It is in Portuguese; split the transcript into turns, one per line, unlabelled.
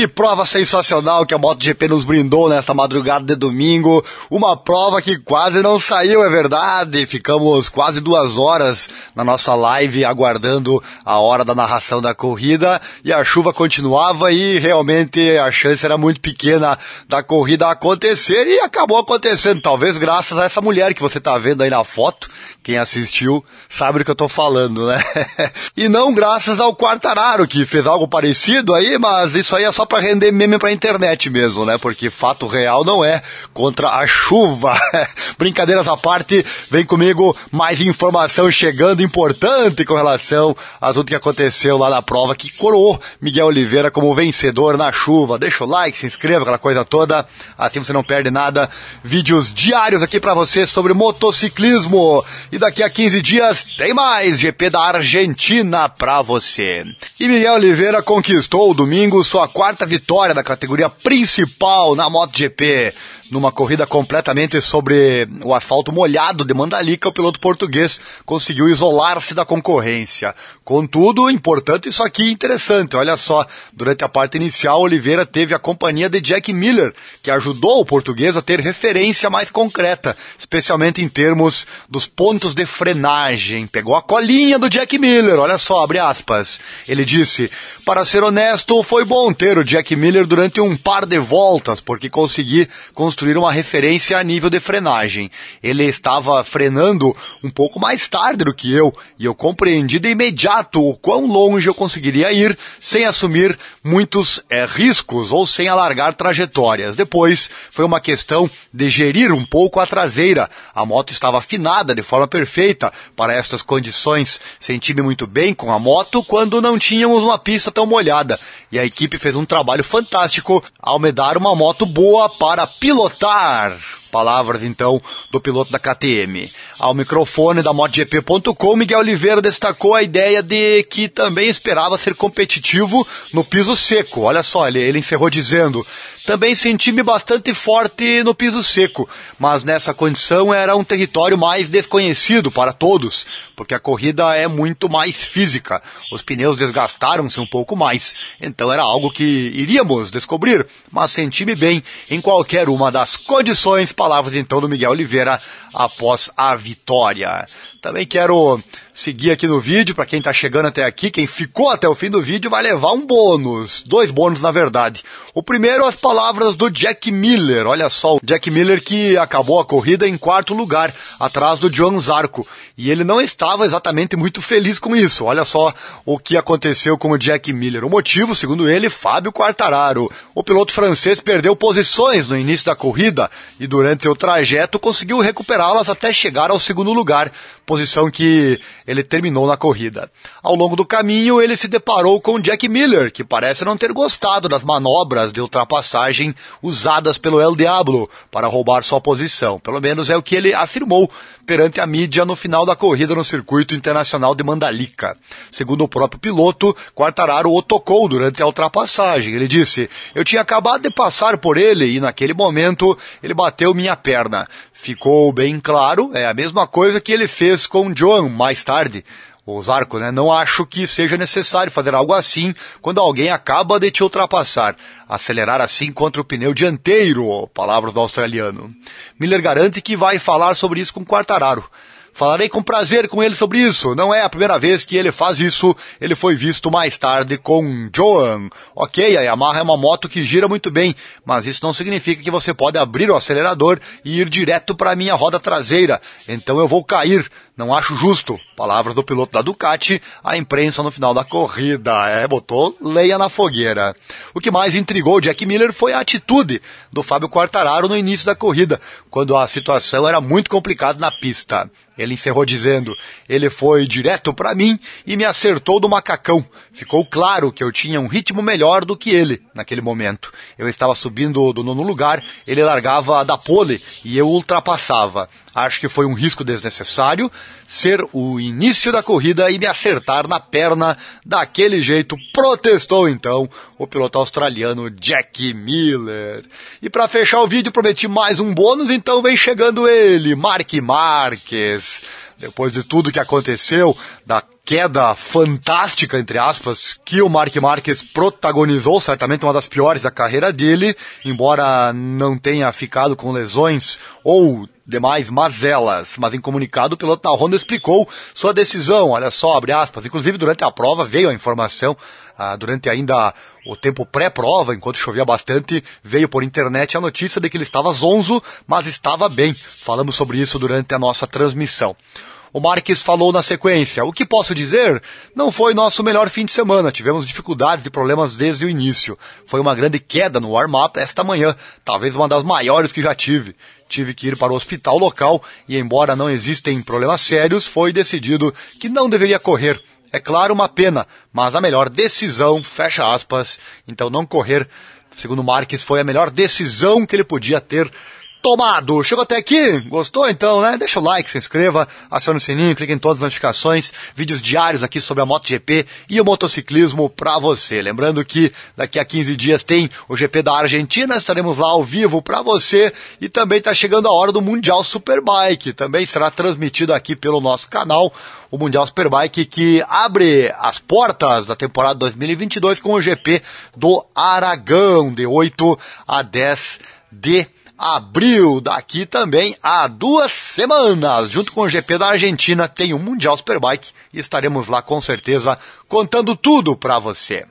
Que prova sensacional que a MotoGP nos brindou nesta madrugada de domingo. Uma prova que quase não saiu, é verdade. Ficamos quase duas horas na nossa live aguardando a hora da narração da corrida e a chuva continuava e realmente a chance era muito pequena da corrida acontecer e acabou acontecendo. Talvez graças a essa mulher que você está vendo aí na foto. Quem assistiu sabe do que eu estou falando, né? e não graças ao Quartararo que fez algo parecido aí, mas isso aí é só para render meme pra internet mesmo, né? Porque fato real não é contra a chuva. Brincadeiras à parte, vem comigo mais informação chegando importante com relação a tudo que aconteceu lá na prova que coroou Miguel Oliveira como vencedor na chuva. Deixa o like, se inscreva, aquela coisa toda, assim você não perde nada. Vídeos diários aqui para você sobre motociclismo. E daqui a 15 dias tem mais GP da Argentina pra você. E Miguel Oliveira conquistou domingo sua quarta vitória da categoria principal na MotoGP numa corrida completamente sobre o asfalto molhado de Mandalika, o piloto português conseguiu isolar-se da concorrência. Contudo, importante isso aqui, interessante. Olha só, durante a parte inicial, Oliveira teve a companhia de Jack Miller, que ajudou o português a ter referência mais concreta, especialmente em termos dos pontos de frenagem. Pegou a colinha do Jack Miller, olha só, abre aspas. Ele disse: Para ser honesto, foi bom ter o Jack Miller durante um par de voltas, porque consegui construir construir uma referência a nível de frenagem. Ele estava frenando um pouco mais tarde do que eu, e eu compreendi de imediato o quão longe eu conseguiria ir sem assumir muitos é, riscos ou sem alargar trajetórias. Depois foi uma questão de gerir um pouco a traseira. A moto estava afinada de forma perfeita para estas condições. Senti-me muito bem com a moto quando não tínhamos uma pista tão molhada. E a equipe fez um trabalho fantástico ao me dar uma moto boa para pilotar pilotar. Palavras então do piloto da KTM. Ao microfone da MotoGP.com, Miguel Oliveira destacou a ideia de que também esperava ser competitivo no piso seco. Olha só, ele, ele encerrou dizendo: também senti-me bastante forte no piso seco, mas nessa condição era um território mais desconhecido para todos, porque a corrida é muito mais física. Os pneus desgastaram-se um pouco mais, então era algo que iríamos descobrir, mas senti-me bem em qualquer uma das condições. Palavras então do Miguel Oliveira após a vitória. Também quero seguir aqui no vídeo, para quem está chegando até aqui, quem ficou até o fim do vídeo vai levar um bônus, dois bônus na verdade. O primeiro as palavras do Jack Miller, olha só, o Jack Miller que acabou a corrida em quarto lugar, atrás do Joan Zarco, e ele não estava exatamente muito feliz com isso. Olha só o que aconteceu com o Jack Miller. O motivo, segundo ele, Fábio Quartararo. O piloto francês perdeu posições no início da corrida e durante o trajeto conseguiu recuperá-las até chegar ao segundo lugar, posição que ele terminou na corrida. Ao longo do caminho, ele se deparou com Jack Miller, que parece não ter gostado das manobras de ultrapassagem usadas pelo El Diablo para roubar sua posição. Pelo menos é o que ele afirmou perante a mídia no final da corrida no circuito internacional de Mandalika. Segundo o próprio piloto, Quartararo o tocou durante a ultrapassagem. Ele disse: Eu tinha acabado de passar por ele e naquele momento ele bateu minha perna. Ficou bem claro, é a mesma coisa que ele fez com Joan mais tarde o Zarco, né? Não acho que seja necessário fazer algo assim quando alguém acaba de te ultrapassar. Acelerar assim contra o pneu dianteiro, palavras do australiano. Miller garante que vai falar sobre isso com Quartararo. Falarei com prazer com ele sobre isso. Não é a primeira vez que ele faz isso. Ele foi visto mais tarde com Joan. Ok, a Yamaha é uma moto que gira muito bem, mas isso não significa que você pode abrir o acelerador e ir direto para a minha roda traseira. Então eu vou cair. Não acho justo. Palavras do piloto da Ducati, a imprensa no final da corrida. É, botou leia na fogueira. O que mais intrigou Jack Miller foi a atitude do Fábio Quartararo no início da corrida, quando a situação era muito complicada na pista. Ele encerrou dizendo: Ele foi direto para mim e me acertou do macacão. Ficou claro que eu tinha um ritmo melhor do que ele naquele momento. Eu estava subindo do nono lugar, ele largava da pole e eu ultrapassava. Acho que foi um risco desnecessário ser o início da corrida e me acertar na perna daquele jeito. Protestou então o piloto australiano Jack Miller. E para fechar o vídeo, prometi mais um bônus, então vem chegando ele, Mark Marques depois de tudo que aconteceu, da queda fantástica, entre aspas, que o Mark Marques protagonizou, certamente uma das piores da carreira dele, embora não tenha ficado com lesões ou demais mazelas, mas em comunicado o piloto da Honda explicou sua decisão, olha só, abre aspas, inclusive durante a prova veio a informação, ah, durante ainda o tempo pré-prova, enquanto chovia bastante, veio por internet a notícia de que ele estava zonzo, mas estava bem. Falamos sobre isso durante a nossa transmissão. O Marques falou na sequência: O que posso dizer? Não foi nosso melhor fim de semana. Tivemos dificuldades e problemas desde o início. Foi uma grande queda no warm-up esta manhã, talvez uma das maiores que já tive. Tive que ir para o hospital local e, embora não existem problemas sérios, foi decidido que não deveria correr. É claro, uma pena, mas a melhor decisão, fecha aspas, então não correr, segundo Marques, foi a melhor decisão que ele podia ter tomado. Chegou até aqui? Gostou então, né? Deixa o like, se inscreva, acione o sininho, clique em todas as notificações, vídeos diários aqui sobre a MotoGP e o motociclismo para você. Lembrando que daqui a 15 dias tem o GP da Argentina, estaremos lá ao vivo para você e também está chegando a hora do Mundial Superbike, também será transmitido aqui pelo nosso canal, o Mundial Superbike que abre as portas da temporada 2022 com o GP do Aragão de 8 a 10 de abril, daqui também há duas semanas, junto com o GP da Argentina, tem o Mundial Superbike e estaremos lá com certeza contando tudo para você.